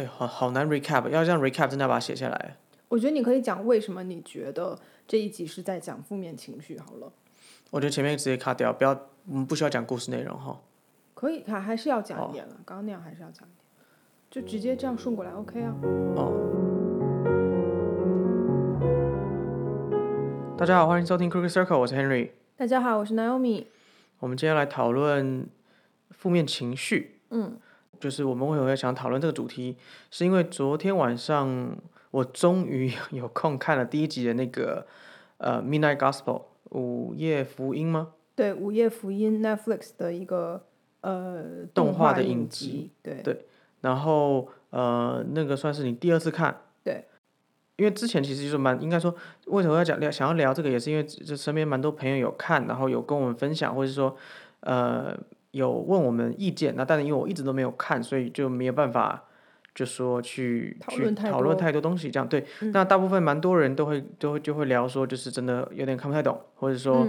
哎，好好难 recap，要这样 recap 真的要把它写下来。我觉得你可以讲为什么你觉得这一集是在讲负面情绪好了。我觉得前面直接卡掉，不要，我们不需要讲故事内容哈。可以，还还是要讲一点了。刚刚那样还是要讲一点，就直接这样顺过来，OK 啊。哦。大家好，欢迎收听 Crooked Circle，我是 Henry。大家好，我是 Naomi。我们今天来讨论负面情绪。嗯。就是我们为什么想讨论这个主题，是因为昨天晚上我终于 有空看了第一集的那个呃《Midnight Gospel》午夜福音吗？对，午夜福音 Netflix 的一个呃动画的影集。对对。然后呃，那个算是你第二次看。对。因为之前其实就是蛮应该说，为什么要讲聊想要聊这个，也是因为这身边蛮多朋友有看，然后有跟我们分享，或者说呃。有问我们意见，那但是因为我一直都没有看，所以就没有办法，就说去去讨论太多东西，这样对。那大部分蛮多人都会都会就会聊说，就是真的有点看不太懂，或者说，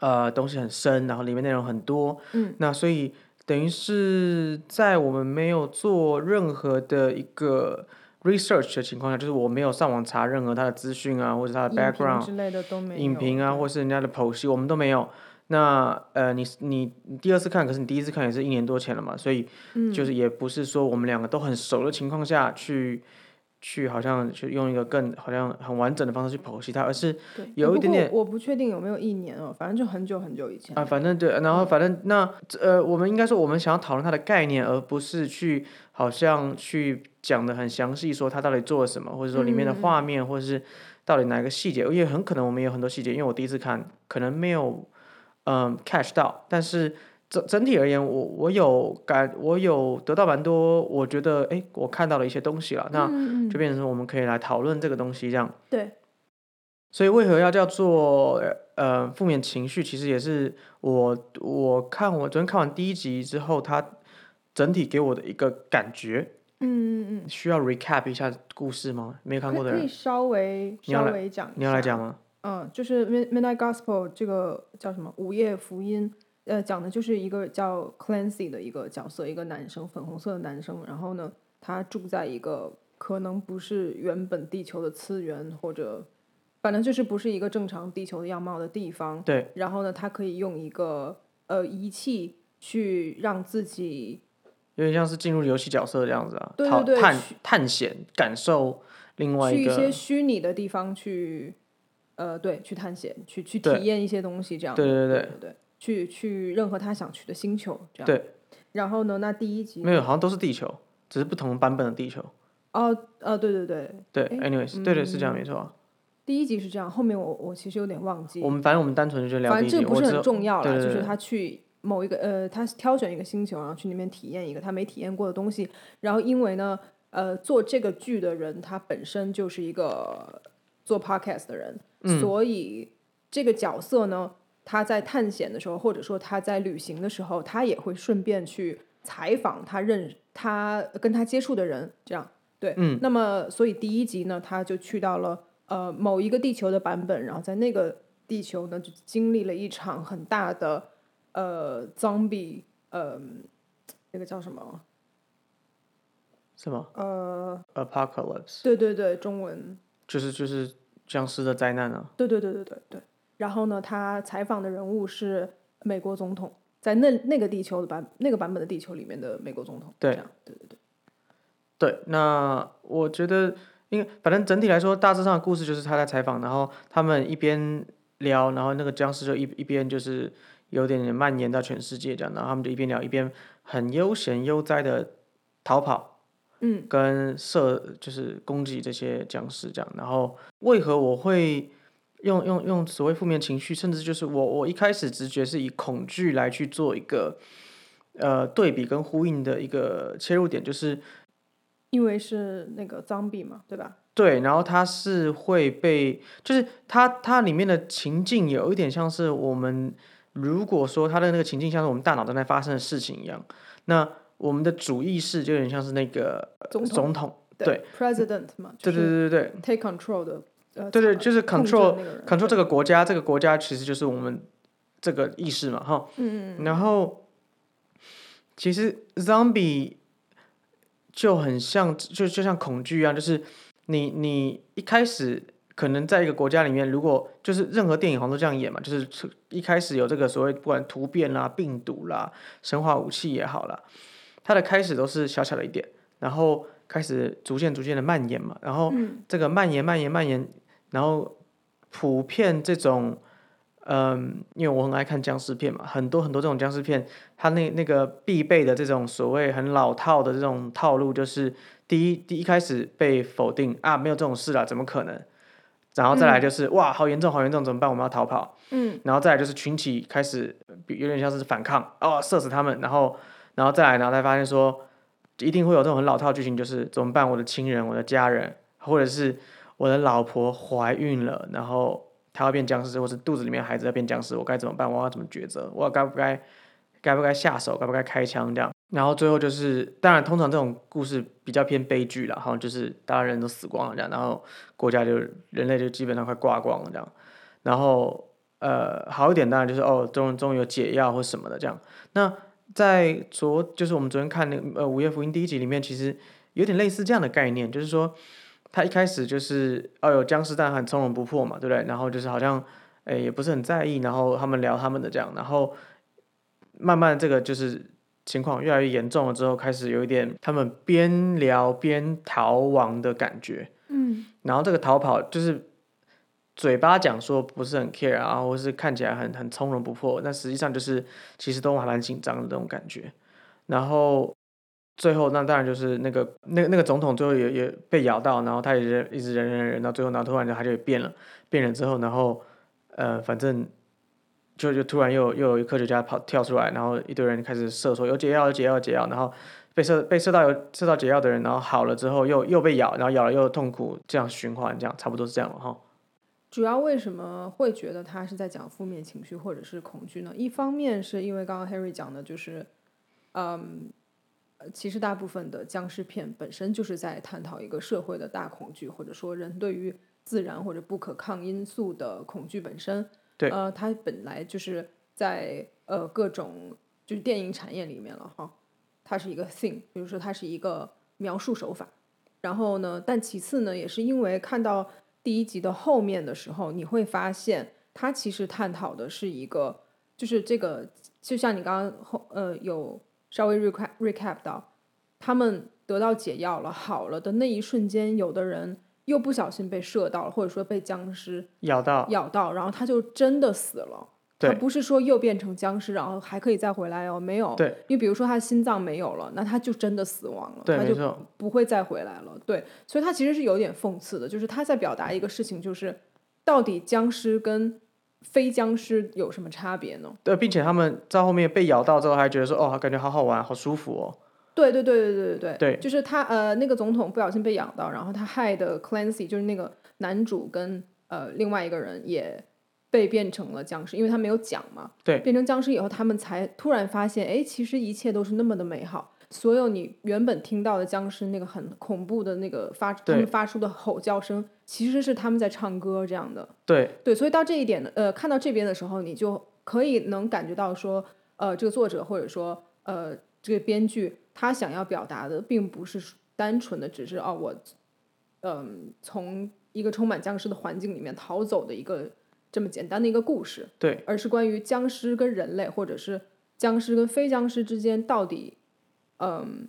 呃，东西很深，然后里面内容很多。嗯。那所以等于是在我们没有做任何的一个 research 的情况下，就是我没有上网查任何他的资讯啊，或者他的 background 之类的都没有，影评啊，或是人家的剖析，我们都没有。那呃，你你第二次看，可是你第一次看也是一年多前了嘛，所以就是也不是说我们两个都很熟的情况下去去，好像去用一个更好像很完整的方式去剖析它，而是有一点点，我不确定有没有一年哦，反正就很久很久以前啊，反正对，然后反正那呃，我们应该说我们想要讨论它的概念，而不是去好像去讲的很详细，说它到底做了什么，或者说里面的画面，或者是到底哪个细节，因为很可能我们有很多细节，因为我第一次看可能没有。嗯，catch 到，但是整整体而言，我我有感，我有得到蛮多，我觉得哎，我看到了一些东西了，那就变成我们可以来讨论这个东西，这样。对。所以为何要叫做呃负面情绪？其实也是我我看我昨天看完第一集之后，它整体给我的一个感觉。嗯嗯嗯。需要 recap 一下故事吗？没有看过的人。可以稍微稍微讲。你要来讲吗？嗯，就是《Midnight Gospel》这个叫什么《午夜福音》？呃，讲的就是一个叫 Clancy 的一个角色，一个男生，粉红色的男生。然后呢，他住在一个可能不是原本地球的次元，或者反正就是不是一个正常地球的样貌的地方。对。然后呢，他可以用一个呃仪器去让自己有点像是进入游戏角色这样子啊，对对对，探探险，感受另外一个去一些虚拟的地方去。呃，对，去探险，去去体验一些东西，这样。对对对对，去去任何他想去的星球，这样。对。然后呢？那第一集没有，好像都是地球，只是不同版本的地球。哦，呃，对对对。对，anyways，对对是这样，没错。第一集是这样，后面我我其实有点忘记。我们反正我们单纯就聊反正这不是很重要了，就是他去某一个呃，他挑选一个星球，然后去那边体验一个他没体验过的东西。然后因为呢，呃，做这个剧的人他本身就是一个做 podcast 的人。所以这个角色呢，他在探险的时候，或者说他在旅行的时候，他也会顺便去采访他认他跟他接触的人，这样对。嗯。那么，所以第一集呢，他就去到了呃某一个地球的版本，然后在那个地球呢，就经历了一场很大的呃 zombie 呃那个叫什么？什么？呃，apocalypse。对对对，中文就是就是。僵尸的灾难啊！对对对对对对。然后呢，他采访的人物是美国总统，在那那个地球的版那个版本的地球里面的美国总统。对，对对对。对，那我觉得，因为反正整体来说，大致上的故事就是他在采访，然后他们一边聊，然后那个僵尸就一一边就是有点点蔓延到全世界这样，然后他们就一边聊一边很悠闲悠哉的逃跑。嗯，跟射就是攻击这些僵尸这样，然后为何我会用用用所谓负面情绪，甚至就是我我一开始直觉是以恐惧来去做一个呃对比跟呼应的一个切入点，就是因为是那个脏币嘛，对吧？对，然后它是会被，就是它它里面的情境有一点像是我们如果说它的那个情境像是我们大脑正在发生的事情一样，那。我们的主意识就有点像是那个总统，对，president 嘛，对对对对对，take control 的，呃，对对，就是 control control 这个国家，这个国家其实就是我们这个意识嘛，哈，嗯嗯，然后其实 zombie 就很像，就就像恐惧一样，就是你你一开始可能在一个国家里面，如果就是任何电影好像都这样演嘛，就是一开始有这个所谓不管突变啦、病毒啦、生化武器也好啦，它的开始都是小小的一点，然后开始逐渐逐渐的蔓延嘛，然后这个蔓延蔓延蔓延，然后普遍这种。嗯，因为我很爱看僵尸片嘛，很多很多这种僵尸片，它那那个必备的这种所谓很老套的这种套路，就是第一第一开始被否定啊，没有这种事了，怎么可能？然后再来就是哇，好严重，好严重，怎么办？我们要逃跑。嗯，然后再来就是群体开始有点像是反抗，哦，射死他们，然后然后再来，然后才发现说，一定会有这种很老套剧情，就是怎么办？我的亲人，我的家人，或者是我的老婆怀孕了，然后。她要变僵尸，或是肚子里面孩子要变僵尸，我该怎么办？我要怎么抉择？我该不该，该不该下手？该不该开枪？这样，然后最后就是，当然，通常这种故事比较偏悲剧了，哈，就是大家人都死光了这样，然后国家就人类就基本上快挂光了这样，然后呃，好一点当然就是哦，终终于有解药或什么的这样。那在昨就是我们昨天看那个呃《午夜福音》第一集里面，其实有点类似这样的概念，就是说。他一开始就是哦，有僵尸，但很从容不迫嘛，对不对？然后就是好像，诶，也不是很在意。然后他们聊他们的这样，然后慢慢这个就是情况越来越严重了之后，开始有一点他们边聊边逃亡的感觉。嗯。然后这个逃跑就是嘴巴讲说不是很 care 啊，或是看起来很很从容不迫，但实际上就是其实都还蛮紧张的那种感觉。然后。最后，那当然就是那个那个那个总统最后也也被咬到，然后他也忍一直忍忍忍到最后，然后突然就他就变了，变了之后，然后呃，反正就就突然又又有一科学家跑跳出来，然后一堆人开始射说有解药有解药解药，然后被射被射到有射到解药的人，然后好了之后又又被咬，然后咬了又痛苦，这样循环，这样差不多是这样了哈。主要为什么会觉得他是在讲负面情绪或者是恐惧呢？一方面是因为刚刚 Harry 讲的就是嗯。呃，其实大部分的僵尸片本身就是在探讨一个社会的大恐惧，或者说人对于自然或者不可抗因素的恐惧本身。对。呃，它本来就是在呃各种就是电影产业里面了哈，它是一个 thing，比如说它是一个描述手法。然后呢，但其次呢，也是因为看到第一集的后面的时候，你会发现它其实探讨的是一个，就是这个，就像你刚刚后呃有。稍微 recap recap 到，他们得到解药了，好了的那一瞬间，有的人又不小心被射到了，或者说被僵尸咬到，咬到，然后他就真的死了。他不是说又变成僵尸，然后还可以再回来哦？没有，你比如说他的心脏没有了，那他就真的死亡了，他就不会再回来了。对，所以他其实是有点讽刺的，就是他在表达一个事情，就是到底僵尸跟非僵尸有什么差别呢？对，并且他们在后面被咬到之后还觉得说哦，感觉好好玩，好舒服哦。对对对对对对对，就是他呃，那个总统不小心被咬到，然后他害的 Clancy 就是那个男主跟呃另外一个人也。被变成了僵尸，因为他没有讲嘛。对，变成僵尸以后，他们才突然发现，哎，其实一切都是那么的美好。所有你原本听到的僵尸那个很恐怖的那个发他们发出的吼叫声，其实是他们在唱歌这样的。对对，所以到这一点呢呃，看到这边的时候，你就可以能感觉到说，呃，这个作者或者说呃这个编剧他想要表达的，并不是单纯的只是哦我嗯从一个充满僵尸的环境里面逃走的一个这么简单的一个故事。对，而是关于僵尸跟人类，或者是僵尸跟非僵尸之间到底。嗯，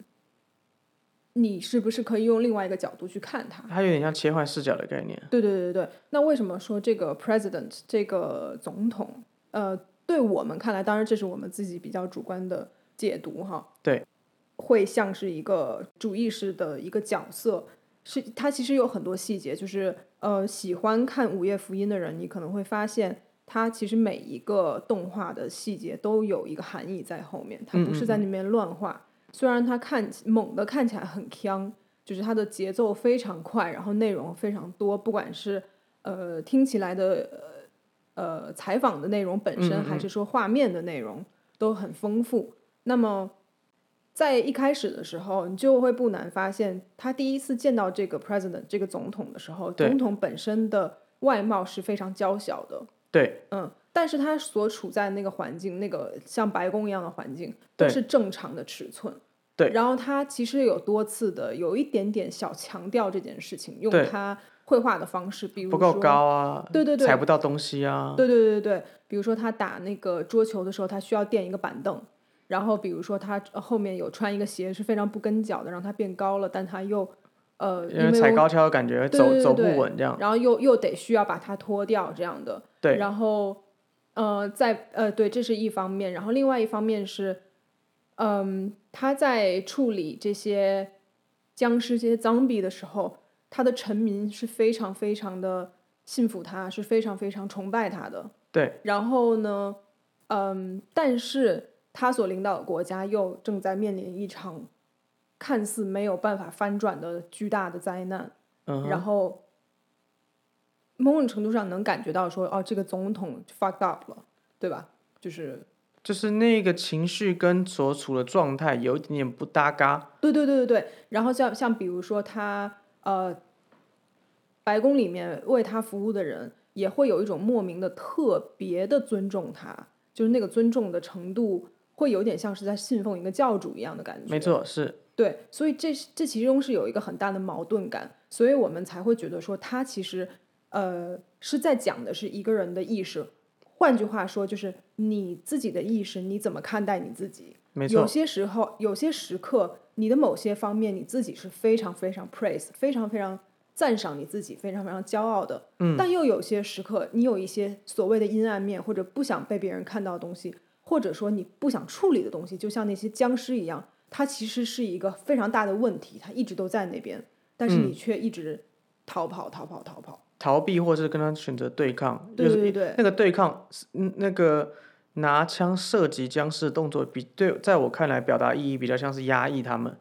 你是不是可以用另外一个角度去看它？它有点像切换视角的概念。对对对对那为什么说这个 president 这个总统，呃，对我们看来，当然这是我们自己比较主观的解读哈。对，会像是一个主意识的一个角色，是它其实有很多细节，就是呃，喜欢看《午夜福音》的人，你可能会发现。它其实每一个动画的细节都有一个含义在后面，它不是在那边乱画。虽然它看猛的看起来很强，就是它的节奏非常快，然后内容非常多，不管是呃听起来的呃采访的内容本身，还是说画面的内容都很丰富。那么在一开始的时候，你就会不难发现，他第一次见到这个 president 这个总统的时候，总统本身的外貌是非常娇小的。对，嗯，但是他所处在那个环境，那个像白宫一样的环境，都是正常的尺寸。对然后他其实有多次的有一点点小强调这件事情，用他绘画的方式，比如不够说高啊，对对对踩不到东西啊，对对对对对，比如说他打那个桌球的时候，他需要垫一个板凳，然后比如说他呃后面有穿一个鞋是非常不跟脚的，让他变高了，但他又呃因为踩高跷的感觉对走走不对对稳这样，然后又又得需要把它脱掉这样的，对。然后呃在呃对，这是一方面，然后另外一方面是，嗯，他在处理这些僵尸、这些 zombie 的时候，他的臣民是非常非常的信服他，是非常非常崇拜他的。对。然后呢，嗯，但是他所领导的国家又正在面临一场看似没有办法翻转的巨大的灾难。嗯哼然后某种程度上能感觉到说，哦，这个总统 fucked up 了，对吧？就是就是那个情绪跟所处的状态有一点点不搭嘎，对对对对对。然后像像比如说他呃，白宫里面为他服务的人也会有一种莫名的特别的尊重他，就是那个尊重的程度会有点像是在信奉一个教主一样的感觉。没错，是对，所以这这其中是有一个很大的矛盾感，所以我们才会觉得说他其实呃是在讲的是一个人的意识，换句话说就是你自己的意识，你怎么看待你自己？没错，有些时候，有些时刻，你的某些方面你自己是非常非常 praise，非常非常赞赏你自己，非常非常骄傲的。嗯。但又有些时刻，你有一些所谓的阴暗面，或者不想被别人看到的东西，或者说你不想处理的东西，就像那些僵尸一样，它其实是一个非常大的问题，它一直都在那边，但是你却一直逃跑、逃跑、逃跑。逃避或是跟他选择对抗，对就是对对那个对抗，嗯，那个拿枪射击僵尸的动作比对，在我看来表达意义比较像是压抑他们，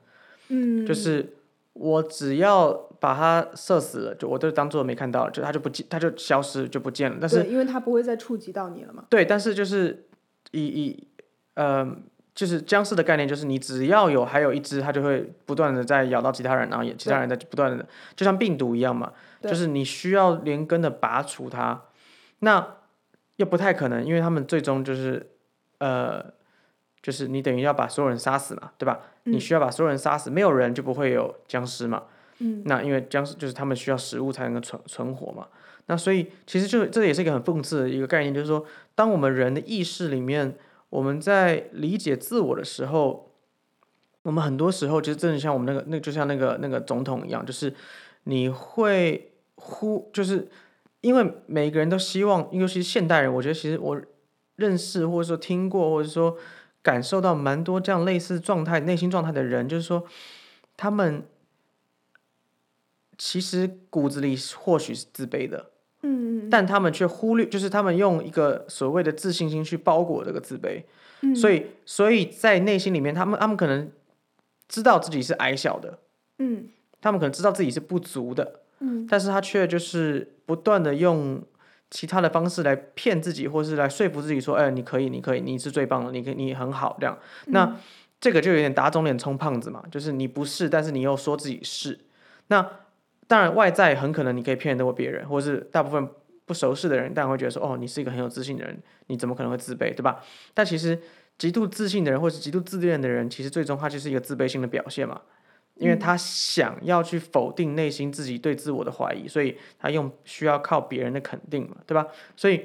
嗯，就是我只要把他射死了，就我都当做没看到，就他就不见，他就消失就不见了。但是，因为他不会再触及到你了嘛。对，但是就是以以呃，就是僵尸的概念，就是你只要有还有一只，它就会不断的在咬到其他人，然后也其他人在不断的，就像病毒一样嘛，就是你需要连根的拔除它，那又不太可能，因为他们最终就是呃，就是你等于要把所有人杀死嘛，对吧？你需要把所有人杀死，没有人就不会有僵尸嘛。嗯，那因为僵尸就是他们需要食物才能够存存活嘛。那所以其实就这也是一个很讽刺的一个概念，就是说，当我们人的意识里面，我们在理解自我的时候，我们很多时候就是真的像我们那个那就像那个那个总统一样，就是你会忽就是因为每个人都希望，尤其是现代人，我觉得其实我认识或者说听过或者说感受到蛮多这样类似状态内心状态的人，就是说他们其实骨子里或许是自卑的，但他们却忽略，就是他们用一个所谓的自信心去包裹这个自卑，嗯。所以所以在内心里面，他们他们可能知道自己是矮小的，嗯。他们可能知道自己是不足的，嗯，但是他却就是不断的用其他的方式来骗自己，或是来说服自己说，哎，你可以，你可以，你是最棒的，你可以，你很好。这样。那这个就有点打肿脸充胖子嘛，就是你不是，但是你又说自己是。那当然外在很可能你可以骗得过别人，或是大部分不熟识的人，当然会觉得说，哦，你是一个很有自信的人，你怎么可能会自卑，对吧？但其实极度自信的人，或是极度自恋的人，其实最终他就是一个自卑心的表现嘛。因为他想要去否定内心自己对自我的怀疑，所以他用需要靠别人的肯定嘛，对吧？所以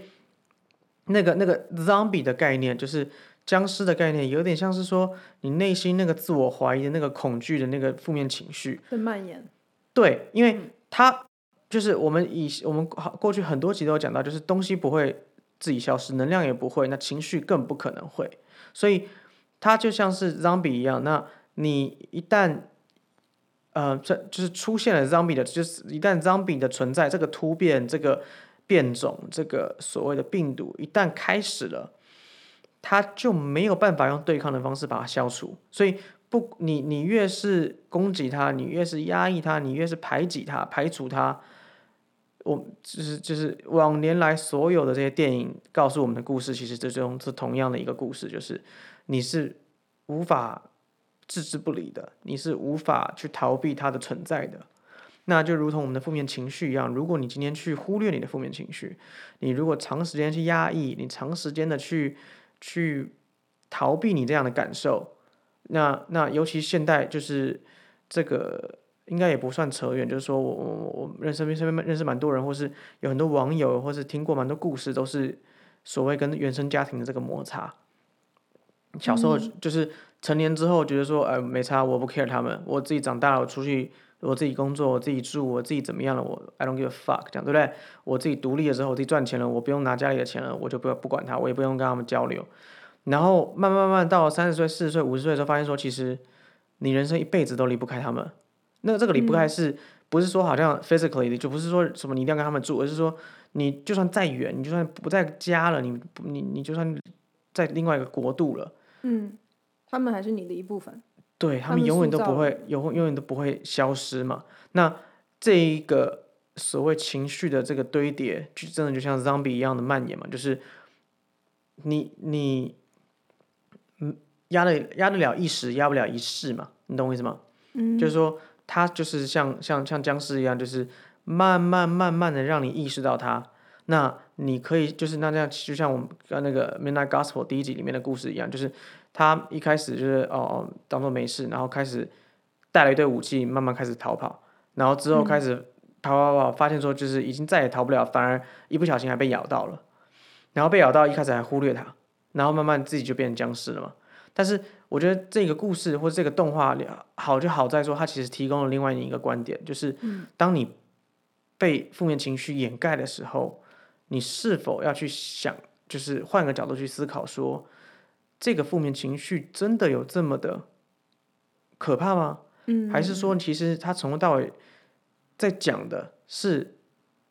那个那个 zombie 的概念，就是僵尸的概念，有点像是说你内心那个自我怀疑的那个恐惧的那个负面情绪，的蔓延。对，因为它就是我们以我们好过去很多集都有讲到，就是东西不会自己消失，能量也不会，那情绪更不可能会，所以它就像是 zombie 一样。那你一旦呃，这就是出现了 zombie 的，就是一旦 zombie 的存在，这个突变、这个变种、这个所谓的病毒一旦开始了，它就没有办法用对抗的方式把它消除，所以。不，你你越是攻击它，你越是压抑它，你越是排挤它、排除它。我就是就是往年来所有的这些电影告诉我们的故事，其实这种是同样的一个故事，就是你是无法置之不理的，你是无法去逃避它的存在的。那就如同我们的负面情绪一样，如果你今天去忽略你的负面情绪，你如果长时间去压抑，你长时间的去去逃避你这样的感受。那那尤其现代就是这个应该也不算扯远，就是说我我我我认识身边身边认识蛮多人，或是有很多网友，或是听过蛮多故事，都是所谓跟原生家庭的这个摩擦。小时候就是成年之后觉得说，呃，没差，我不 care 他们，我自己长大了，我出去，我自己工作，我自己住，我自己怎么样了，我 I don't give a fuck，这样对不对？我自己独立了之后，我自己赚钱了，我不用拿家里的钱了，我就不不管他，我也不用跟他们交流。然后慢慢慢慢到三十岁、四十岁、五十岁的时候，发现说，其实你人生一辈子都离不开他们。那这个离不开是不是说好像 physically 的，就不是说什么你一定要跟他们住，而是说你就算再远，你就算不在家了，你你你就算在另外一个国度了。嗯，他们还是你的一部分。对他们永远都不会，永永远都不会消失嘛。那这一个所谓情绪的这个堆叠，就真的就像 zombie 一样的蔓延嘛，就是你你嗯压得压得了一时，压不了一世嘛，你懂我意思吗？嗯，就是说它就是像像像僵尸一样，就是慢慢慢慢的让你意识到它。那你可以就是那这样，就像我们跟那个《Midnight Gospel》第一集里面的故事一样，就是他一开始就是哦哦当做没事，然后开始带了一堆武器，慢慢开始逃跑，然后之后开始跑跑跑，发现说就是已经再也逃不了，反而一不小心还被咬到了，然后被咬到一开始还忽略它，然后慢慢自己就变成僵尸了嘛。但是我觉得这个故事或者这个动画里好就好在说，它其实提供了另外一个观点，就是当你被负面情绪掩盖的时候，你是否要去想，就是换个角度去思考说，这个负面情绪真的有这么的可怕吗？嗯，还是说，其实他从头到尾在讲的是，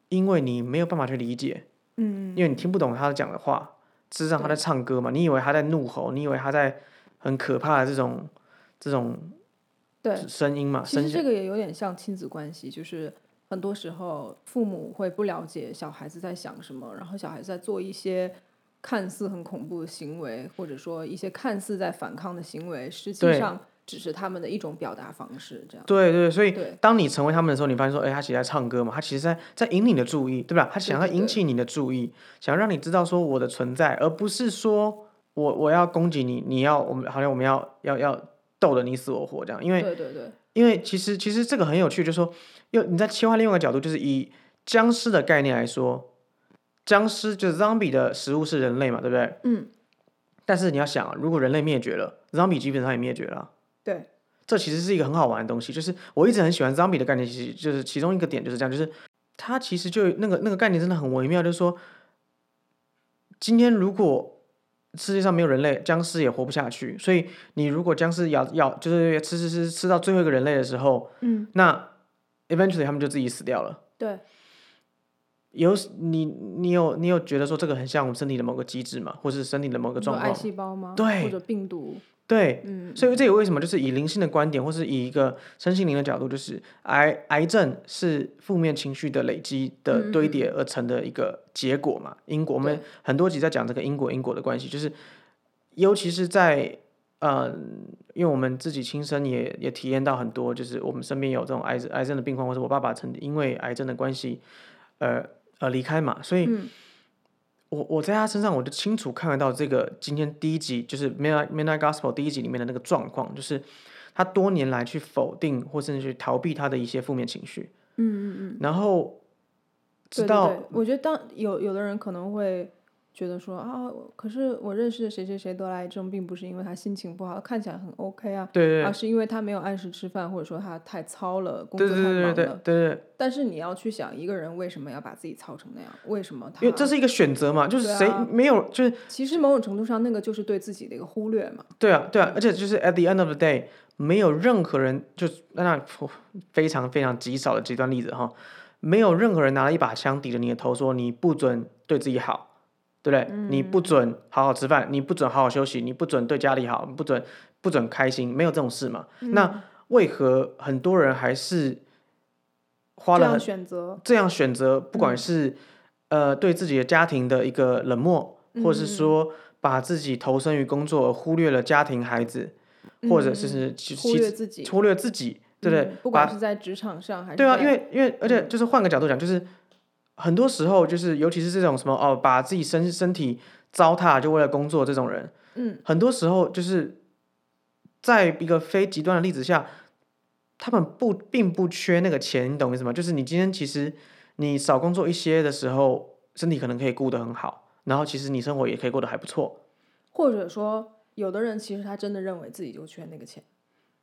因为你没有办法去理解，嗯，因为你听不懂他讲的话，事实上他在唱歌嘛，你以为他在怒吼，你以为他在很可怕的这种这种对，声音嘛，声其实这个也有点像亲子关系，就是很多时候父母会不了解小孩子在想什么，然后小孩子在做一些看似很恐怖的行为，或者说一些看似在反抗的行为，实际上只是他们的一种表达方式，这样。对对，所以当你成为他们的时候，你发现说，哎，他其实在唱歌嘛，他其实在在引你的注意，对吧？他想要引起你的注意，想要让你知道说我的存在，而不是说我我要攻击你，你要我们好像我们要要要斗得你死我活这样，因为对对对，因为其实其实这个很有趣，就是说，又你在切换另外一个角度，就是以僵尸的概念来说，僵尸就是 zombie 的食物是人类嘛，对不对？嗯，但是你要想啊，如果人类灭绝了，zombie 基本上也灭绝了啊。对，这其实是一个很好玩的东西，就是我一直很喜欢 zombie 的概念，其实就是其中一个点就是这样，就是它其实就那个那个概念真的很微妙，就是说，今天如果世界上没有人类，僵尸也活不下去，所以你如果僵尸咬咬就是吃吃吃吃到最后一个人类的时候，嗯，那 eventually 他们就自己死掉了。对，有你你有你有觉得说这个很像我们身体的某个机制嘛，或是身体的某个状况癌？细胞吗？对或者病毒？对，嗯，所以这也为什么就是以灵性的观点，或是以一个身心灵的角度，就是癌癌症是负面情绪的累积的堆叠而成的一个结果嘛，因果。我们很多集在讲这个因果因果的关系，就是尤其是在呃，因为我们自己亲身也也体验到很多，就是我们身边有这种癌症癌症的病况，或者我爸爸曾因为癌症的关系，呃呃离开嘛，所以。嗯我我在他身上，我就清楚看得到这个今天第一集就是《Midnight Midnight Gospel》第一集里面的那个状况，就是他多年来去否定或甚至去逃避他的一些负面情绪，嗯嗯嗯，然后直到对，我觉得当有有的人可能会觉得说啊，可是我认识的谁谁谁得了癌症，并不是因为他心情不好，看起来很 OK 啊，对对而是因为他没有按时吃饭，或者说他太操了，工作太忙对对对对了。对对，但是你要去想，一个人为什么要把自己操成那样？为什么他？因为这是一个选择嘛，就是谁啊没有就是其实某种程度上，那个就是对自己的一个忽略嘛。对啊对啊，而且就是 at the end of the day，没有任何人就那那非常非常极少的极端例子哈，没有任何人拿了一把枪抵着你的头说你不准对自己好。对不对？你不准好好吃饭，你不准好好休息，你不准对家里好，不准不准开心，没有这种事嘛？那为何很多人还是花这样了很选择，这样选择，不管是、呃对自己的家庭的一个冷漠，或者是说把自己投身于工作而忽略了家庭、孩子，或者是是其忽略自己，忽略自己，对不对？嗯不管是在职场上还是对啊，因为因为而且就是换个角度讲，就是很多时候就是尤其是这种什么哦，把自己身身体糟蹋就为了工作这种人，嗯，很多时候就是在一个非极端的例子下，他们不并不缺那个钱，你懂我意思吗？就是你今天其实你少工作一些的时候，身体可能可以顾得很好，然后其实你生活也可以过得还不错。或者说，有的人其实他真的认为自己就缺那个钱，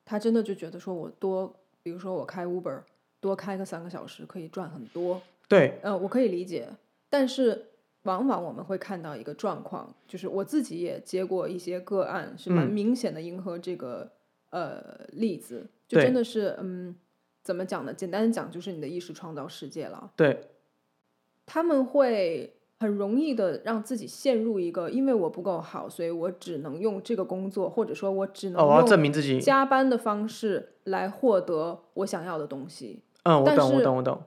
他真的就觉得说我多，比如说我开 Uber 多开个三个小时可以赚很多，对，呃，我可以理解，但是往往我们会看到一个状况，就是我自己也接过一些个案，是蛮嗯明显的迎合这个、呃例子，就真的是嗯，怎么讲呢？简单的讲，就是你的意识创造世界了。对，他们会很容易的让自己陷入一个，因为我不够好，所以我只能用这个工作，或者说我只能哦，我要用证明自己。加班的方式来获得我想要的东西。嗯，我懂，我懂，我懂。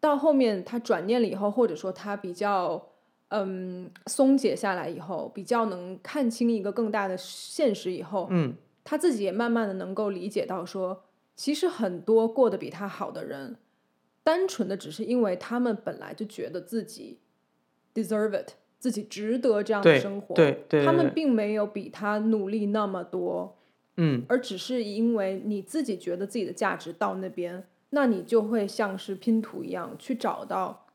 到后面他转念了以后，或者说他比较嗯松解下来以后，比较能看清一个更大的现实以后，嗯，他自己也慢慢的能够理解到说，其实很多过得比他好的人，单纯的只是因为他们本来就觉得自己 deserve it，自己值得这样的生活，对对，他们并没有比他努力那么多，嗯，而只是因为你自己觉得自己的价值到那边，那你就会像是拼图一样去找到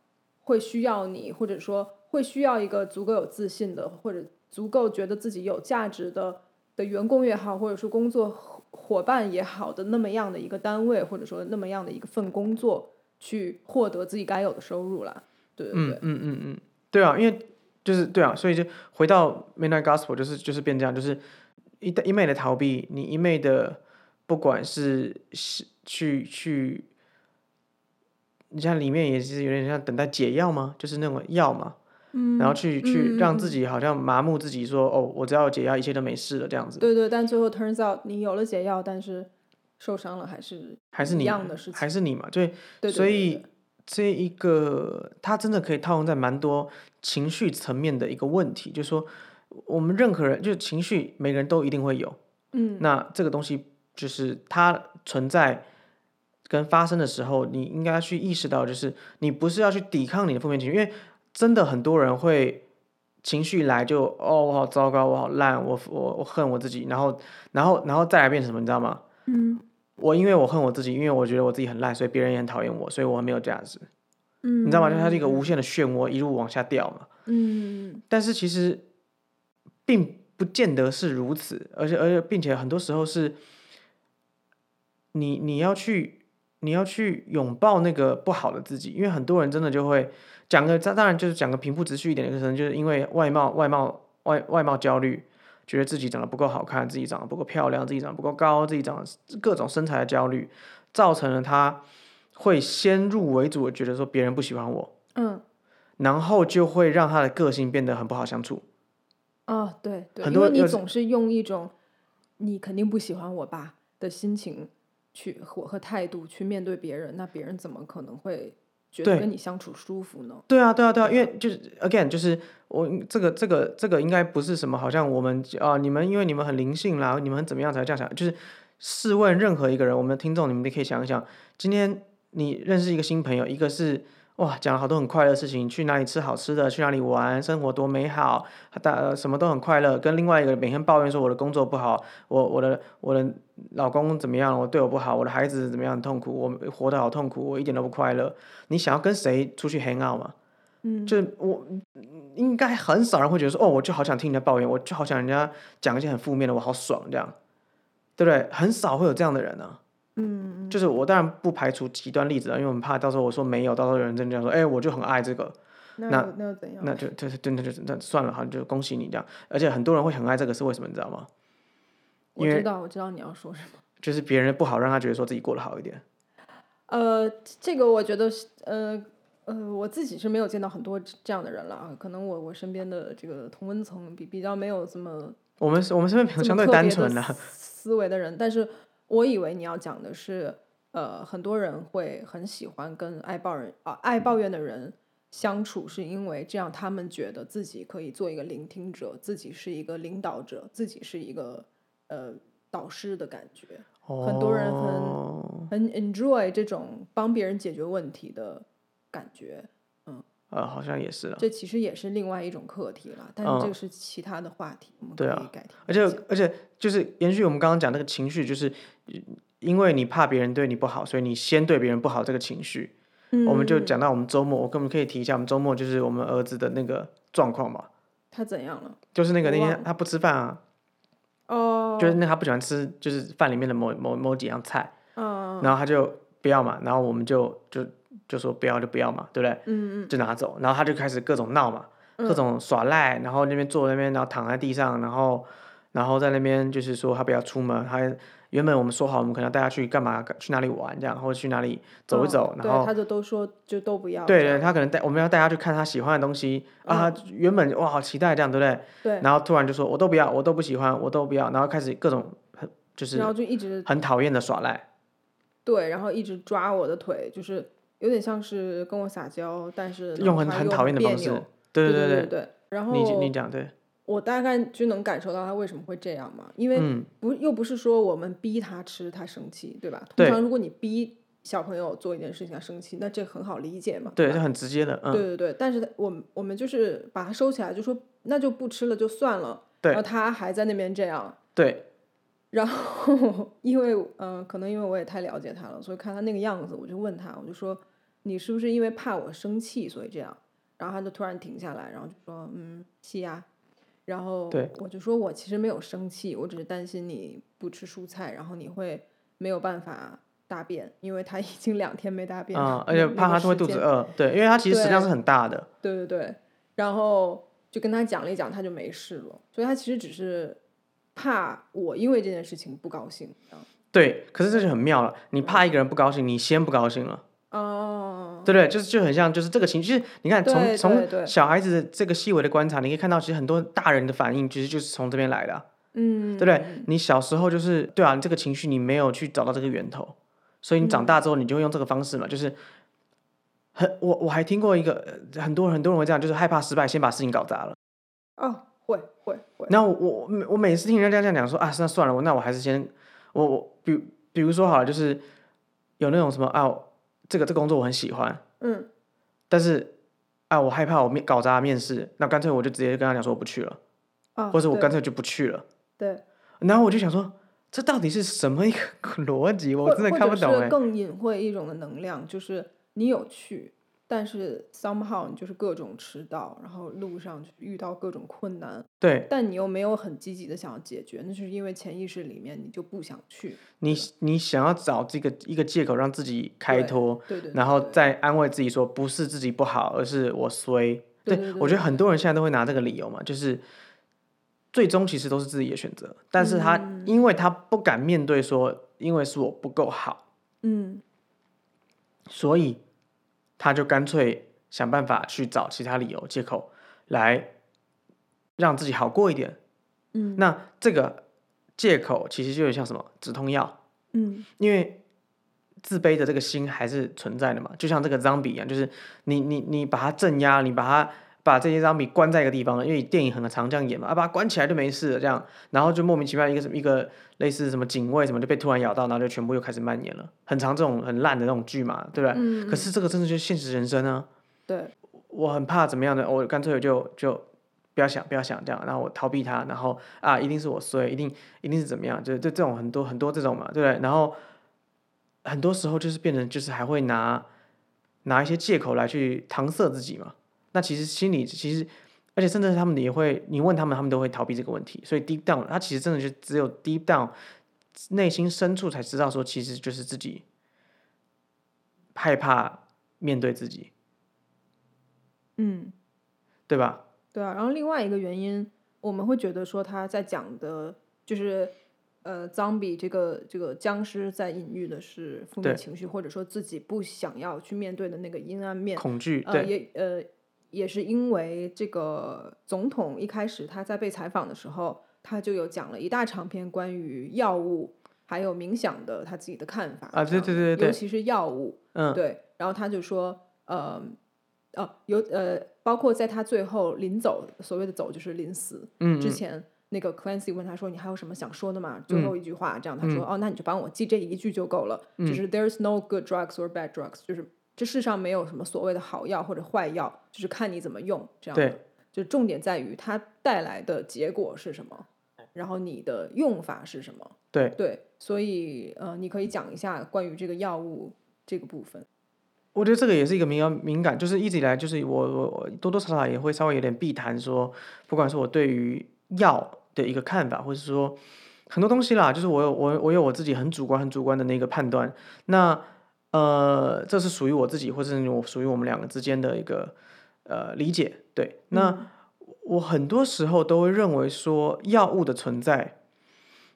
会需要你，或者说会需要一个足够有自信的，或者足够觉得自己有价值的的员工也好，或者说工作伙伙伴也好的那么样的一个单位，或者说那么样的一个份工作，去获得自己该有的收入啦。对对对，嗯嗯嗯嗯，对啊，因为就是对啊，所以就回到 Midnight Gospel，就是就是变这样，就是一一昧的逃避，你一昧的不管是是去去，你像里面也是有点像等待解药吗？就是那种药嘛，嗯然后去去让自己好像麻木自己说，哦，我只要解药，一切都没事了这样子，对对，但最后 turns out 你有了解药，但是受伤了还是还是你样的事情，还是你嘛，对，对对所以这一个它真的可以套用在蛮多情绪层面的一个问题，就是说我们任何人就是情绪，每个人都一定会有。嗯那这个东西就是它存在跟发生的时候，你应该去意识到，就是你不是要去抵抗你的负面情绪，因为真的很多人会情绪来就哦我好糟糕，我好烂，我我我恨我自己，然后然后然后再来变成什么，你知道吗？嗯我因为我恨我自己，因为我觉得我自己很烂，所以别人也很讨厌我，所以我很没有价值。嗯，你知道吗？就它是一个无限的漩涡，一路往下掉嘛。嗯但是其实并不见得是如此，而且而且并且很多时候是，你你要去你要去拥抱那个不好的自己，因为很多人真的就会讲个当当然就是讲个平铺直叙一点的，可能就是因为外貌外貌外外貌焦虑。觉得自己长得不够好看，自己长得不够漂亮，自己长得不够高，自己长得各种身材的焦虑，造成了他会先入为主的觉得说别人不喜欢我，嗯然后就会让他的个性变得很不好相处。哦对对，很多有时总是用一种你肯定不喜欢我吧的心情去和和态度去面对别人，那别人怎么可能会觉得跟你相处舒服呢？对啊，对啊，对啊，因为就是 again，就是我这个这个这个应该不是什么，好像我们啊、你们因为你们很灵性啦，你们很怎么样才这样想？就是试问任何一个人，我们的听众，你们都可以想一想，今天你认识一个新朋友，一个是哇讲了好多很快乐的事情，去哪里吃好吃的，去哪里玩，生活多美好，大什么都很快乐，跟另外一个每天抱怨说我的工作不好，我我的我的老公怎么样，我对我不好，我的孩子怎么样很痛苦，我活得好痛苦，我一点都不快乐。你想要跟谁出去 hang out 吗？嗯，就我应该很少人会觉得说，哦，我就好想听人家抱怨，我就好想人家讲一些很负面的，我好爽这样，对不对？很少会有这样的人啊。嗯就是我当然不排除极端例子啊，因为我们怕到时候我说没有，到时候有人真的这样说，哎，我就很爱这个，那那又怎样？那就对对，那就那算了，好，就恭喜你这样。而且很多人会很爱这个是为什么，你知道吗？因为我知道我知道你要说什么。就是别人的不好让他觉得说自己过得好一点。呃，这个我觉得是呃呃，我自己是没有见到很多这样的人了啊，可能我我身边的这个同温层比比较没有这么我们我们身边朋友这相对单纯了，思思维的人，但是我以为你要讲的是，呃，很多人会很喜欢跟爱抱人啊、爱抱怨的人相处，是因为这样他们觉得自己可以做一个聆听者，自己是一个领导者，自己是一个呃导师的感觉，很多人很哦很 enjoy 这种帮别人解决问题的感觉。呃，好像也是了。这其实也是另外一种课题了，但是这个是其他的话题，我们可嗯对啊以改天而且而且就是延续我们刚刚讲那个情绪，就是因为你怕别人对你不好，所以你先对别人不好这个情绪。我们就嗯讲到我们周末，我根本可以提一下，我们周末就是我们儿子的那个状况嘛，他怎样了？就是那个那天他不吃饭啊，哦，就是那他不喜欢吃就是饭里面的某某某几样菜，嗯然后他就不要嘛，然后我们就就就说不要就不要嘛，对不对？嗯嗯。就拿走，然后他就开始各种闹嘛，各种耍赖，然后那边坐那边，然后躺在地上，然后然后在那边就是说他不要出门，他原本我们说好我们可能要带他去干嘛，去哪里玩这样，或者去哪里走一走，然后他就都说就都不要，对对，他可能带我们要带他去看他喜欢的东西啊，他原本哇好期待这样，对不对？对，然后突然就说我都不要，我都不喜欢，我都不要，然后开始各种很就是然后就一直很讨厌的耍赖，对，然后一直抓我的腿，就是有点像是跟我撒娇，但是用很很讨厌的别方式扭，对对对对。然后你你讲对，我大概就能感受到他为什么会这样嘛，因为嗯不又不是说我们逼他吃他生气，对吧？通常如果你逼小朋友做一件事情他生气，那这很好理解嘛。对，吧是很直接的，嗯，对对对，但是我们我们就是把它收起来，就说那就不吃了就算了。对然后他还在那边这样，对，然后 因为嗯、呃可能因为我也太了解他了，所以看他那个样子，我就问他，我就说你是不是因为怕我生气所以这样？然后他就突然停下来，然后就说嗯，是呀。然后我就说我其实没有生气，我只是担心你不吃蔬菜，然后你会没有办法大便，因为他已经两天没大便了，嗯，而且怕他会肚子饿，对，因为他其实食量是很大的，对对对，然后就跟他讲了一讲，他就没事了。所以他其实只是怕我因为这件事情不高兴。对，可是这就很妙了，你怕一个人不高兴，你先不高兴了。哦，对不对？就是就很像，就是这个情绪，就是你看从从小孩子的这个细微的观察，你可以看到，其实很多大人的反应，其实就是从这边来的啊、嗯，对不对？你小时候就是对啊，你这个情绪你没有去找到这个源头，所以你长大之后，你就会用这个方式嘛，就是很我我还听过一个，呃很多很多人会这样，就是害怕失败，先把事情搞砸了。哦，会会会，然后我我我我每次听人家这样讲说啊，那算了，我那我还是先我我比比如说好了，就是有那种什么啊，这个这个工作我很喜欢，嗯，但是啊，我害怕我面搞砸面试，那干脆我就直接跟他讲说我不去了，哦，或者我对干脆就不去了。对，然后我就想说，这到底是什么一个 逻辑？我真的看不懂哎。是更隐晦一种的能量，就是你有去，但是 somehow 你就是各种迟到，然后路上就遇到各种困难，对。但你又没有很积极的想要解决，那就是因为潜意识里面你就不想去。你，你想要找这个一个借口让自己开对脱，对对，然后再安慰自己说不是自己不好，而是我衰。对我觉得很多。人现在都会拿这个理由嘛，就是最终其实都是自己的选择，但是他、嗯。因为他不敢面对说，因为是我不够好，嗯。所以他就干脆想办法去找其他理由借口来让自己好过一点。嗯。那这个借口其实就有像什么止痛药，嗯。因为自卑的这个心还是存在的嘛，就像这个 zombie 一样，就是你你你把它镇压，你把它把这些 zombie 关在一个地方了，因为电影很常这样演嘛，啊把它关起来就没事了，这样，然后就莫名其妙一个什么一个类似什么警卫什么就被突然咬到，然后就全部又开始蔓延了，很长这种很烂的那种剧嘛，对不对？嗯，可是这个真的就是现实人生啊，对，我很怕怎么样的，我干脆就就不要想不要想这样，然后我逃避它，然后啊一定是我衰，一定一定是怎么样，就就这种很多很多这种嘛，对不对？然后很多时候就是变成就是还会拿拿一些借口来去搪塞自己嘛。那其实心里其实，而且甚至他们也会，你问他们，他们都会逃避这个问题。所以 deep down，他其实真的就只有 deep down 内心深处才知道说，其实就是自己害怕面对自己，嗯。对吧？对啊，然后另外一个原因，我们会觉得说他在讲的就是呃，zombie 这个这个僵尸在隐喻的是负面情绪，或者说自己不想要去面对的那个阴暗面。恐惧，呃，对，也呃也是因为这个总统一开始他在被采访的时候，他就有讲了一大长篇关于药物还有冥想的他自己的看法啊对对对对尤其是药物，嗯，对，然后他就说，呃，哦，有呃，包括在他最后临走，所谓的走就是临死嗯嗯之前，那个 Clancy 问他说：“你还有什么想说的吗？”最嗯后一句话，这样他说：“哦，那你就帮我记这一句就够了，就是 There's no good drugs or bad drugs，就是这世上没有什么所谓的好药或者坏药，就是看你怎么用这样对的。就重点在于它带来的结果是什么，然后你的用法是什么。对对，所以呃，你可以讲一下关于这个药物这个部分。我觉得这个也是一个敏感敏感，就是一直以来就是我我我多多少少也会稍微有点避谈说，不管是我对于药的一个看法，或是说很多东西啦，就是我有我我有我自己很主观很主观的那个判断。那呃，这是属于我自己，或是我属于我们两个之间的一个呃理解。对，那我很多时候都会认为说，药物的存在，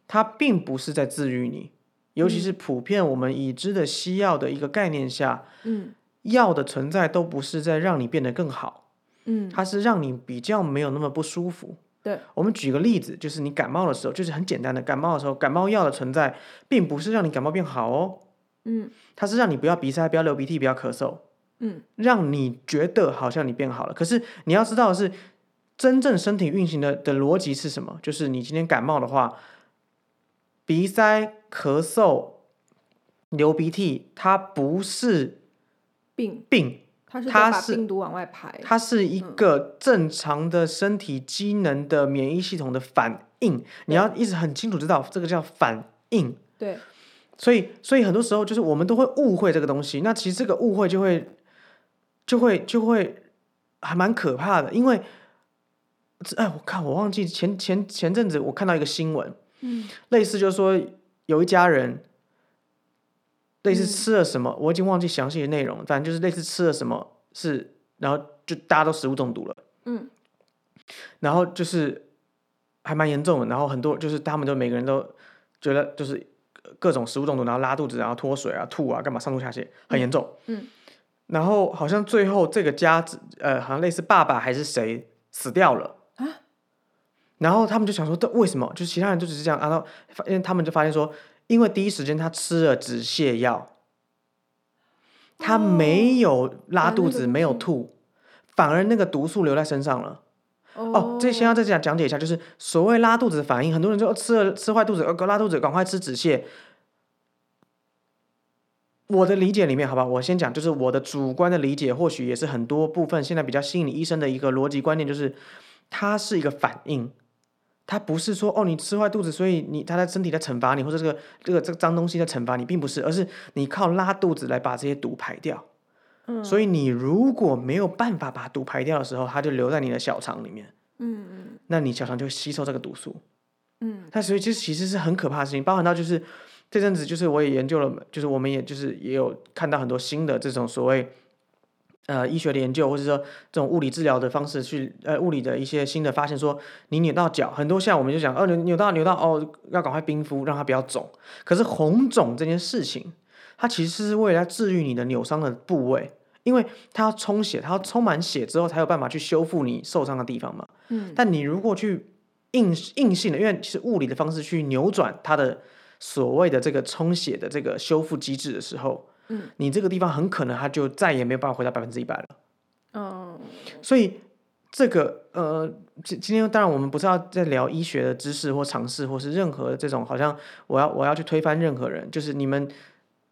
它并不是在治愈你。尤其是普遍我们已知的西药的一个概念下，嗯药的存在都不是在让你变得更好，嗯，它是让你比较没有那么不舒服。对，我们举个例子，就是你感冒的时候，就是很简单的，感冒的时候，感冒药的存在并不是让你感冒变好哦，嗯它是让你不要鼻塞、不要流鼻涕、不要咳嗽，嗯让你觉得好像你变好了。可是你要知道的是，真正身体运行的的逻辑是什么？就是你今天感冒的话，鼻塞、咳嗽、流鼻涕，它不是病，病，它是它是病毒往外排。它是一个正常的身体机能的免疫系统的反应。你要一直很清楚知道，这个叫反应。对，所以，所以很多时候就是我们都会误会这个东西。那其实这个误会就会，就会，就会还蛮可怕的。因为，哎，我看我忘记前前前阵子我看到一个新闻，嗯类似就是说有一家人，类似吃了什么，我已经忘记详细的内容，反正就是类似吃了什么是，然后就大家都食物中毒了，嗯然后就是还蛮严重的，然后很多就是他们都每个人都觉得就是各种食物中毒，然后拉肚子，然后脱水啊、吐啊，干嘛上吐下泻，很严重。嗯然后好像最后这个家子，呃，好像类似爸爸还是谁死掉了啊然后他们就想说，这为什么？就是其他人就只是这样，然后发现他们就发现说，因为第一时间他吃了止泻药，他没有拉肚子，没有吐，反而那个毒素留在身上了。哦，这先要再讲讲解一下，就是所谓拉肚子的反应，很多人就吃了吃坏肚子，呃，拉肚子，赶快吃止泻。我的理解里面，好吧，我先讲，就是我的主观的理解，或许也是很多部分现在比较吸引医生的一个逻辑观念，就是它是一个反应，它不是说哦你吃坏肚子，所以你他在身体在惩罚你，或者这个这个这个脏东西在惩罚你，并不是，而是你靠拉肚子来把这些毒排掉。嗯所以你如果没有办法把毒排掉的时候，它就留在你的小肠里面，嗯嗯那你小肠就会吸收这个毒素。嗯它所以这其实是很可怕的事情，包含到就是这阵子就是我也研究了，就是我们也就是也有看到很多新的这种所谓呃医学的研究，或者说这种物理治疗的方式去呃物理的一些新的发现，说你扭到脚，很多现在我们就讲哦扭扭到扭到哦要赶快冰敷，让它不要肿。可是红肿这件事情，它其实是为了治愈你的扭伤的部位。因为它要充血，它要充满血之后才有办法去修复你受伤的地方嘛。嗯但你如果去硬硬性的，因为其实物理的方式去扭转它的所谓的这个充血的这个修复机制的时候，嗯，你这个地方很可能它就再也没有办法回到百分之一百了。嗯所以这个呃，今今天当然我们不是要在聊医学的知识或尝试，或是任何这种好像我要我要去推翻任何人，就是你们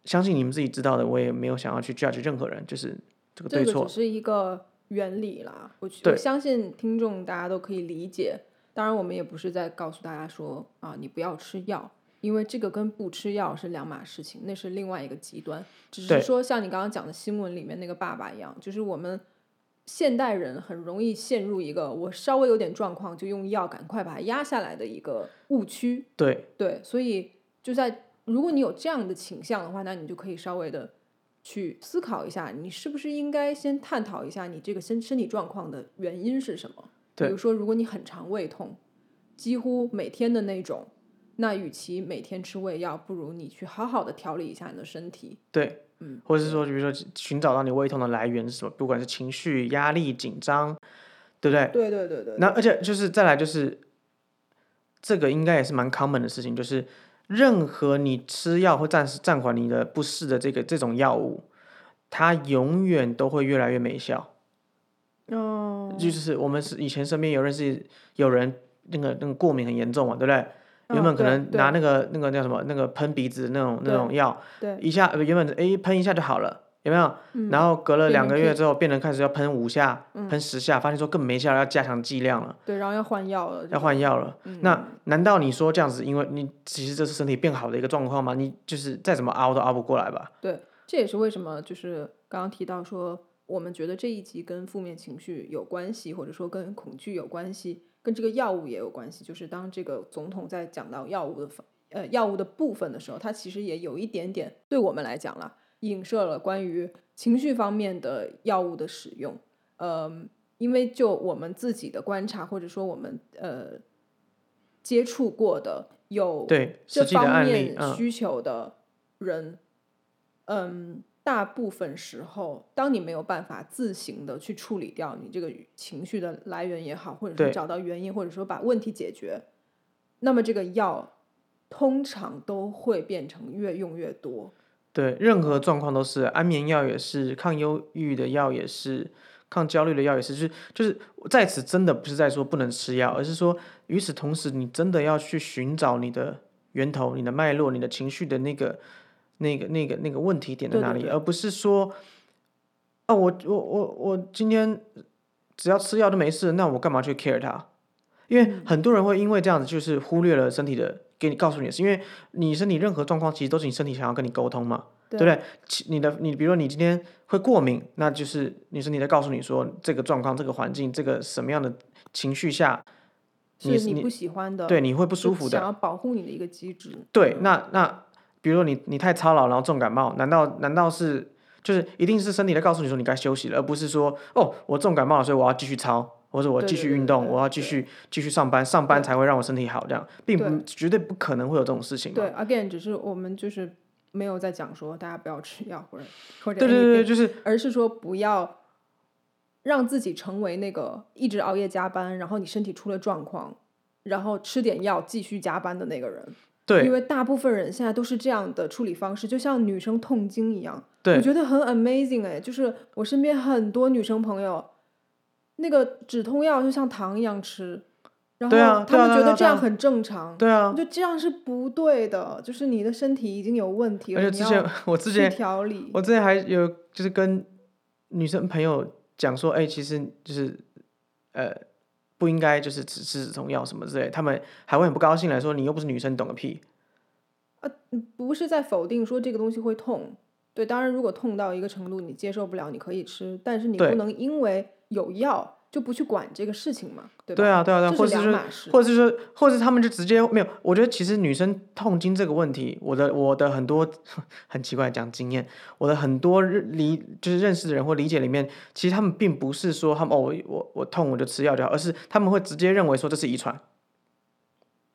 相信你们自己知道的，我也没有想要去 judge 任何人，就是这个对错这个只。是一个原理啦，我我相信听众大家都可以理解。当然，我们也不是在告诉大家说啊，你不要吃药，因为这个跟不吃药是两码事情，那是另外一个极端。只是说，像你刚刚讲的新闻里面那个爸爸一样，就是我们现代人很容易陷入一个我稍微有点状况就用药赶快把它压下来的一个误区。对对，所以就在如果你有这样的倾向的话，那你就可以稍微的去思考一下，你是不是应该先探讨一下你这个身身体状况的原因是什么。比如说，如果你很常胃痛，几乎每天的那种，那与其每天吃胃药，不如你去好好的调理一下你的身体。对，嗯，或者是说，比如说寻找到你胃痛的来源是什么，不管是情绪、压力、紧张，对不对？对对对对，那而且就是再来就是，这个应该也是蛮 common 的事情，就是任何你吃药或暂时暂缓你的不适的这个这种药物，它永远都会越来越没效。哦，就是我们是以前身边有认识有人那个那个过敏很严重嘛，对不对？原嗯本可能拿那个那个叫什么那个喷鼻子的那种那种药，对一下呃原本诶喷一下就好了，有没有？然后隔了两个月之后，病人开始要喷五下、喷十下，发现说根本没效，要加强剂量了，对，然后要换药了，要换药了。那难道你说这样子，因为你其实这是身体变好的一个状况吗？你就是再怎么熬都熬不过来吧？对，这也是为什么就是刚刚提到说，我们觉得这一集跟负面情绪有关系，或者说跟恐惧有关系，跟这个药物也有关系。就是当这个总统在讲到药物的方呃药物的部分的时候，他其实也有一点点对我们来讲啦，影射了关于情绪方面的药物的使用。呃，因为就我们自己的观察，或者说我们呃接触过的有，这方面，嗯，需求的人，嗯，大部分时候，当你没有办法自行的去处理掉你这个情绪的来源也好，或者说找到原因，或者说把问题解决，那么这个药通常都会变成越用越多。对，任何状况都是，安眠药也是，抗忧郁的药也是，抗焦虑的药也是，就是就是在此真的不是在说不能吃药，而是说与此同时，你真的要去寻找你的源头、你的脉络、你的情绪的那个、那个、那个、那个问题点在哪里，对对。对而不是说，哦，我我我我今天只要吃药都没事，那我干嘛去 care 它？因为很多人会因为这样子，就是忽略了身体的给你告诉你的是，因为你身体任何状况其实都是你身体想要跟你沟通嘛。对不对？其你的你，比如说你今天会过敏，那就是你身体在告诉你说，这个状况、这个环境、这个什么样的情绪下，你是你不喜欢的，对你会不不舒服的。想要保护你的一个机制。对，那那比如说你你太操劳，然后重感冒，难道难道是就是一定是身体在告诉你说你该休息了，而不是说哦我重感冒了，所以我要继续操，或者我继对对对对续运动，我要继续继续上班，上班才会让我身体好，这样并不绝对不可能会有这种事情。对，again，只是我们就是没有在讲说大家不要吃药或者或者对对对，就是而是说不要让自己成为那个一直熬夜加班，然后你身体出了状况，然后吃点药继续加班的那个人。对因为大部分人现在都是这样的处理方式，就像女生痛经一样，我觉得很 amazing 哎，就是我身边很多女生朋友，那个止痛药就像糖一样吃，然后他们觉得这样很正常，对啊就，这样是不对的，就是你的身体已经有问题了，而且之前我之前调理，我之前还有就是跟女生朋友讲说，哎、其实就是呃不应该就是只吃止痛药什么之类，他们还会很不高兴来说，你又不是女生，懂个屁。不是在否定说这个东西会痛，对，当然如果痛到一个程度你接受不了，你可以吃，但是你不能因为有药就不去管这个事情嘛，对吧？对啊，对啊，或者是。或者是说，或者是他们就直接没有。我觉得其实女生痛经这个问题，我的我的很多 很奇怪讲经验，我的很多认理就是认识的人或理解里面，其实他们并不是说他们哦我我我痛我就吃药就好，而是他们会直接认为说这是遗传。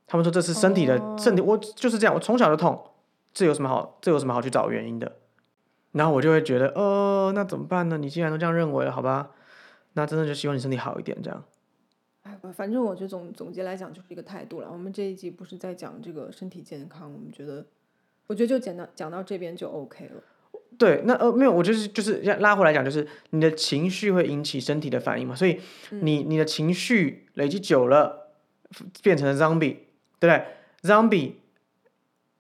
他们说这是身体的、哦身体，我就是这样，我从小就痛，这有什么好这有什么好去找原因的？然后我就会觉得，呃，那怎么办呢？你既然都这样认为了，好吧，那真的就希望你身体好一点，这样。哎，反正我觉得总总结来讲就是一个态度了。我们这一集不是在讲这个身体健康，我们觉得，我觉得就讲到讲到这边就 OK 了。对，那呃没有，我就是就是拉回来讲，就是你的情绪会引起身体的反应嘛，所以你你的情绪累积久了，变成了 zombie，对不对？zombie，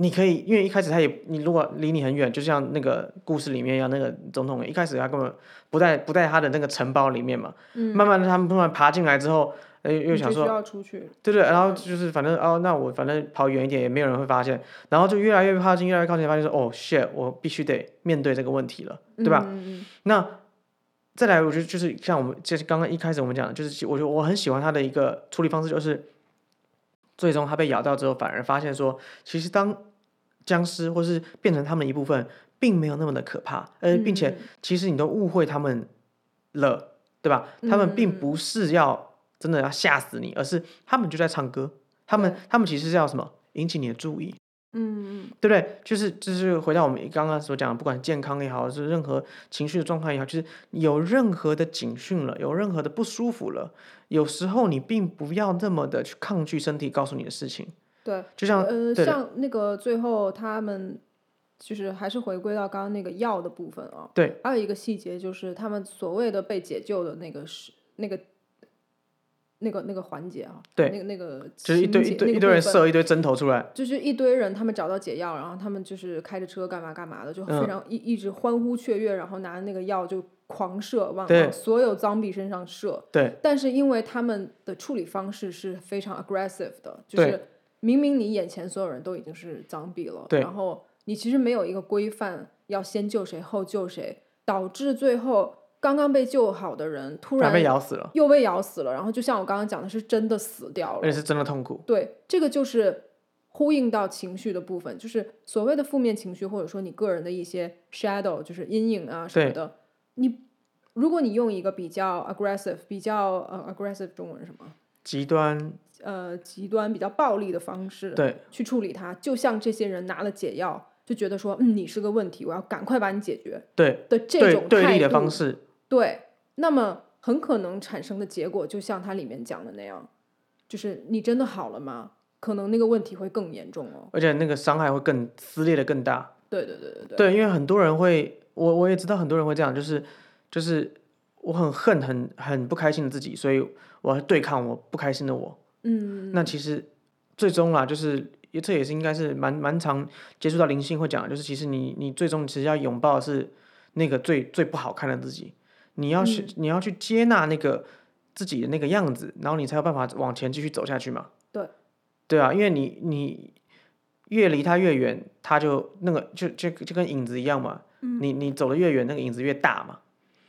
你可以因为一开始他也你如果离你很远，就像那个故事里面一样，那个总统一开始他根本不在不在他的那个城堡里面嘛，慢慢的他们突然爬进来之后，呃又想说出去，对对，然后就是反正哦，那我反正跑远一点也没有人会发现，然后就越来越靠近，越来越靠近，发现说哦 shit，我必须得面对这个问题了，对吧？嗯嗯。那再来，我觉得就是像我们就是刚刚一开始我们讲的，就是我觉得我很喜欢他的一个处理方式，就是最终他被咬到之后，反而发现说，其实当僵尸或是变成他们的一部分，并没有那么的可怕，呃，并且其实你都误会他们了，对吧？他们并不是要真的要吓死你，而是他们就在唱歌，他们他们其实是要什么引起你的注意，嗯嗯。对不对？就是就是回到我们刚刚所讲的，不管是健康也好，是任何情绪的状态也好，就是有任何的警讯了，有任何的不舒服了，有时候你并不要那么的去抗拒身体告诉你的事情，对，就像呃，像那个最后他们就是还是回归到刚刚那个药的部分啊。对，还有一个细节就是他们所谓的被解救的那个是那个那个那个环节啊，对那个那个就是一堆一堆一堆人射一堆针头出来，就是一堆人，他们找到解药，然后他们就是开着车干嘛干嘛的，就嗯非常一、一直欢呼雀跃，然后拿那个药就狂射，往所有脏币身上射。对但是因为他们的处理方式是非常 aggressive 的，就是明明你眼前所有人都已经是脏币了，对然后你其实没有一个规范，要先救谁后救谁，导致最后刚刚被救好的人突反而被然咬死了，又被咬死了，然后就像我刚刚讲的，是真的死掉了而且。是真的痛苦。对，这个就是呼应到情绪的部分，就是所谓的负面情绪，或者说你个人的一些 shadow，就是阴影啊什么的。你如果你用一个比较 aggressive、比较呃 aggressive 中文是什么？极端呃，极端比较暴力的方式对去处理它，就像这些人拿了解药，就觉得说，嗯，你是个问题，我要赶快把你解决对的这对种对立的态度方式，对，那么很可能产生的结果，就像它里面讲的那样，就是你真的好了吗？可能那个问题会更严重哦。而且那个伤害会更撕裂的更大。对对对对对，对，因为很多人会，我我也知道很多人会这样，就是就是我很恨很很不开心的自己，所以我要对抗我不开心的我。嗯，那其实最终啦，就是也这也是应该是蛮蛮常接触到灵性会讲的，就是其实你你最终其实要拥抱的是那个最最不好看的自己，你要去、你要去接纳那个自己的那个样子，然后你才有办法往前继续走下去嘛。对，对啊，因为你你越离他越远，他就那个就就就跟影子一样嘛。嗯你你走的越远，那个影子越大嘛。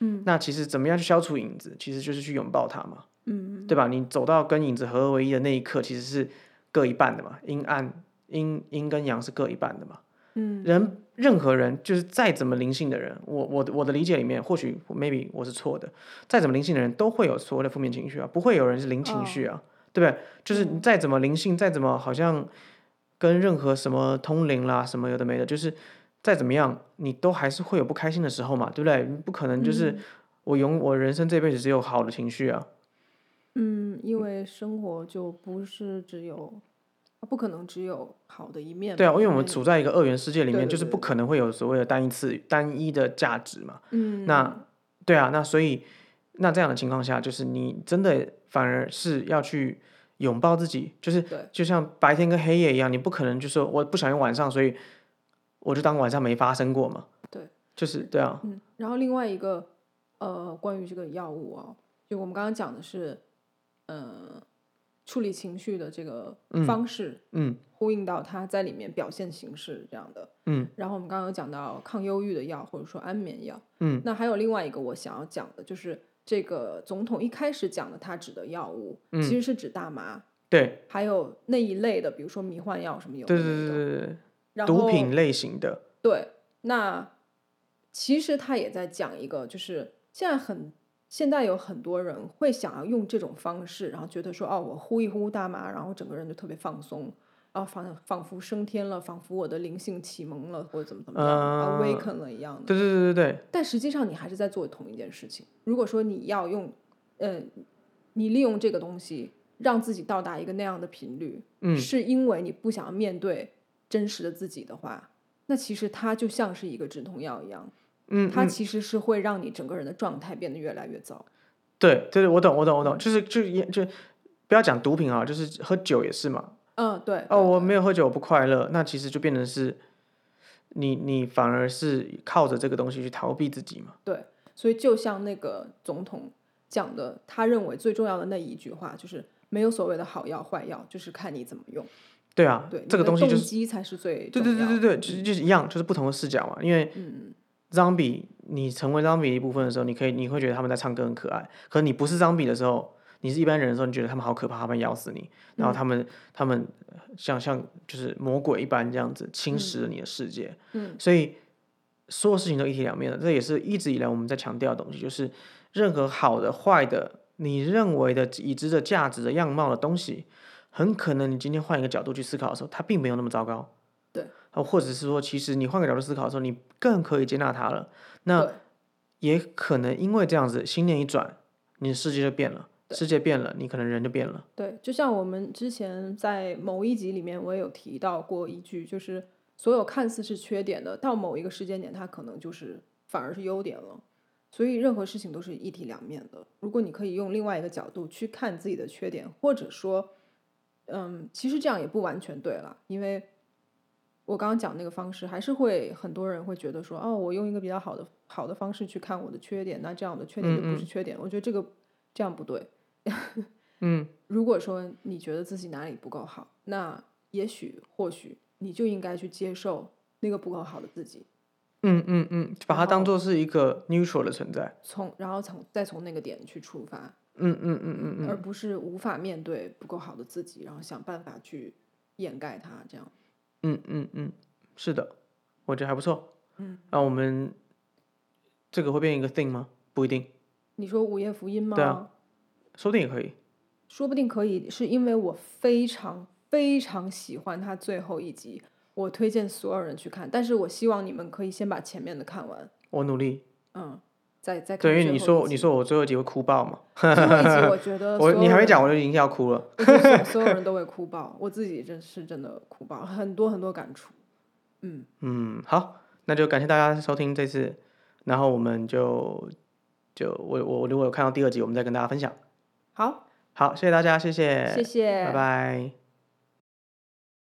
嗯，那其实怎么样去消除影子，其实就是去拥抱它嘛。嗯，对吧？你走到跟影子合二为一的那一刻，其实是各一半的嘛，阴暗阴阴跟阳是各一半的嘛。嗯，人任何人就是再怎么灵性的人，我我的我的理解里面，或许 maybe 我是错的，再怎么灵性的人都会有所谓的负面情绪啊，不会有人是零情绪啊，对不对？就是你再怎么灵性，再怎么好像跟任何什么通灵啦，什么有的没的，就是再怎么样，你都还是会有不开心的时候嘛，对不对？你不可能就是我永我人生这辈子只有好的情绪啊。嗯，因为生活就不是只有，不可能只有好的一面。对啊，因为我们处在一个二元世界里面，对对对就是不可能会有所谓的单一次单一的价值嘛。嗯，那对啊，那所以那这样的情况下，就是你真的反而是要去拥抱自己，就是就像白天跟黑夜一样，你不可能就说我不想用晚上，所以我就当晚上没发生过嘛。对，就是对啊，嗯，然后另外一个呃，关于这个药物啊，就我们刚刚讲的是，呃，处理情绪的这个方式，嗯呼应到它在里面表现形式这样的。嗯，然后我们刚刚有讲到抗忧郁的药，或者说安眠药。嗯，那还有另外一个我想要讲的，就是这个总统一开始讲的，他指的药物、嗯其实是指大麻，对还有那一类的，比如说迷幻药什么有的对对对对对，然后毒品类型的，对，那其实他也在讲一个，就是现在很现在有很多人会想要用这种方式，然后觉得说哦，我呼一呼大麻，然后整个人就特别放松，啊仿仿佛升天了，仿佛我的灵性启蒙了，或者怎么怎么样、嗯 a w a k e n 了一样的。对对对对对，但实际上你还是在做同一件事情。如果说你要用，呃，你利用这个东西让自己到达一个那样的频率，嗯是因为你不想要面对真实的自己的话，那其实它就像是一个止痛药一样，嗯，它嗯其实是会让你整个人的状态变得越来越糟。对对对，我懂我懂我懂，就是就也就不要讲毒品啊，就是喝酒也是嘛。嗯，对。哦，我没有喝酒，我不快乐，那其实就变成是，你你反而是靠着这个东西去逃避自己嘛。对，所以就像那个总统讲的，他认为最重要的那一句话就是没有所谓的好药坏药，就是看你怎么用。对啊，对，这个东西就是动机才是最对对对对对，就是就是一样，就是不同的视角嘛。因为嗯。zombie 你成为 zombie 的一部分的时候，你可以你会觉得他们在唱歌很可爱，可是你不是 zombie 的时候，你是一般人的时候，你觉得他们好可怕，他们咬死你，然后他们、他们呃像像就是魔鬼一般这样子侵蚀了你的世界。嗯，所以所有事情都一体两面的，这也是一直以来我们在强调的东西，就是任何好的、坏的，你认为的已知的价值的样貌的东西，很可能你今天换一个角度去思考的时候，它并没有那么糟糕。对，啊，或者是说，其实你换个角度思考的时候，你更可以接纳它了。那也可能因为这样子，心念一转，你的世界就变了，世界变了，你可能人就变了。对，就像我们之前在某一集里面，我也有提到过一句，就是所有看似是缺点的，到某一个时间点，它可能就是反而是优点了。所以任何事情都是一体两面的。如果你可以用另外一个角度去看自己的缺点，或者说，嗯，其实这样也不完全对了，因为我刚刚讲那个方式，还是会很多人会觉得说，哦，我用一个比较好的好的方式去看我的缺点，那这样的缺点就不是缺点。我觉得这个这样不对。嗯，如果说你觉得自己哪里不够好，那也许或许你就应该去接受那个不够好的自己。嗯嗯嗯，把它当做是一个 neutral 的存在。从然后从再从那个点去出发，嗯嗯嗯嗯嗯，而不是无法面对不够好的自己，然后想办法去掩盖它，这样。嗯嗯嗯，是的，我觉得还不错。嗯，那我们这个会变一个 thing 吗？不一定，你说午夜福音吗？对啊说不定也可以。说不定可以，是因为我非常非常喜欢它最后一集，我推荐所有人去看。但是我希望你们可以先把前面的看完，我努力。嗯，再再对，因为你说你说我最后一集会哭爆嘛，最后一集，我觉得 我你还没讲，我就已经要哭了。所有人都会哭爆，我自己真是真的哭爆，很多很多感触。嗯，嗯，好，那就感谢大家收听这次，然后我们就就我我如果有看到第二集，我们再跟大家分享。好，好，谢谢大家，谢谢，谢谢，拜拜。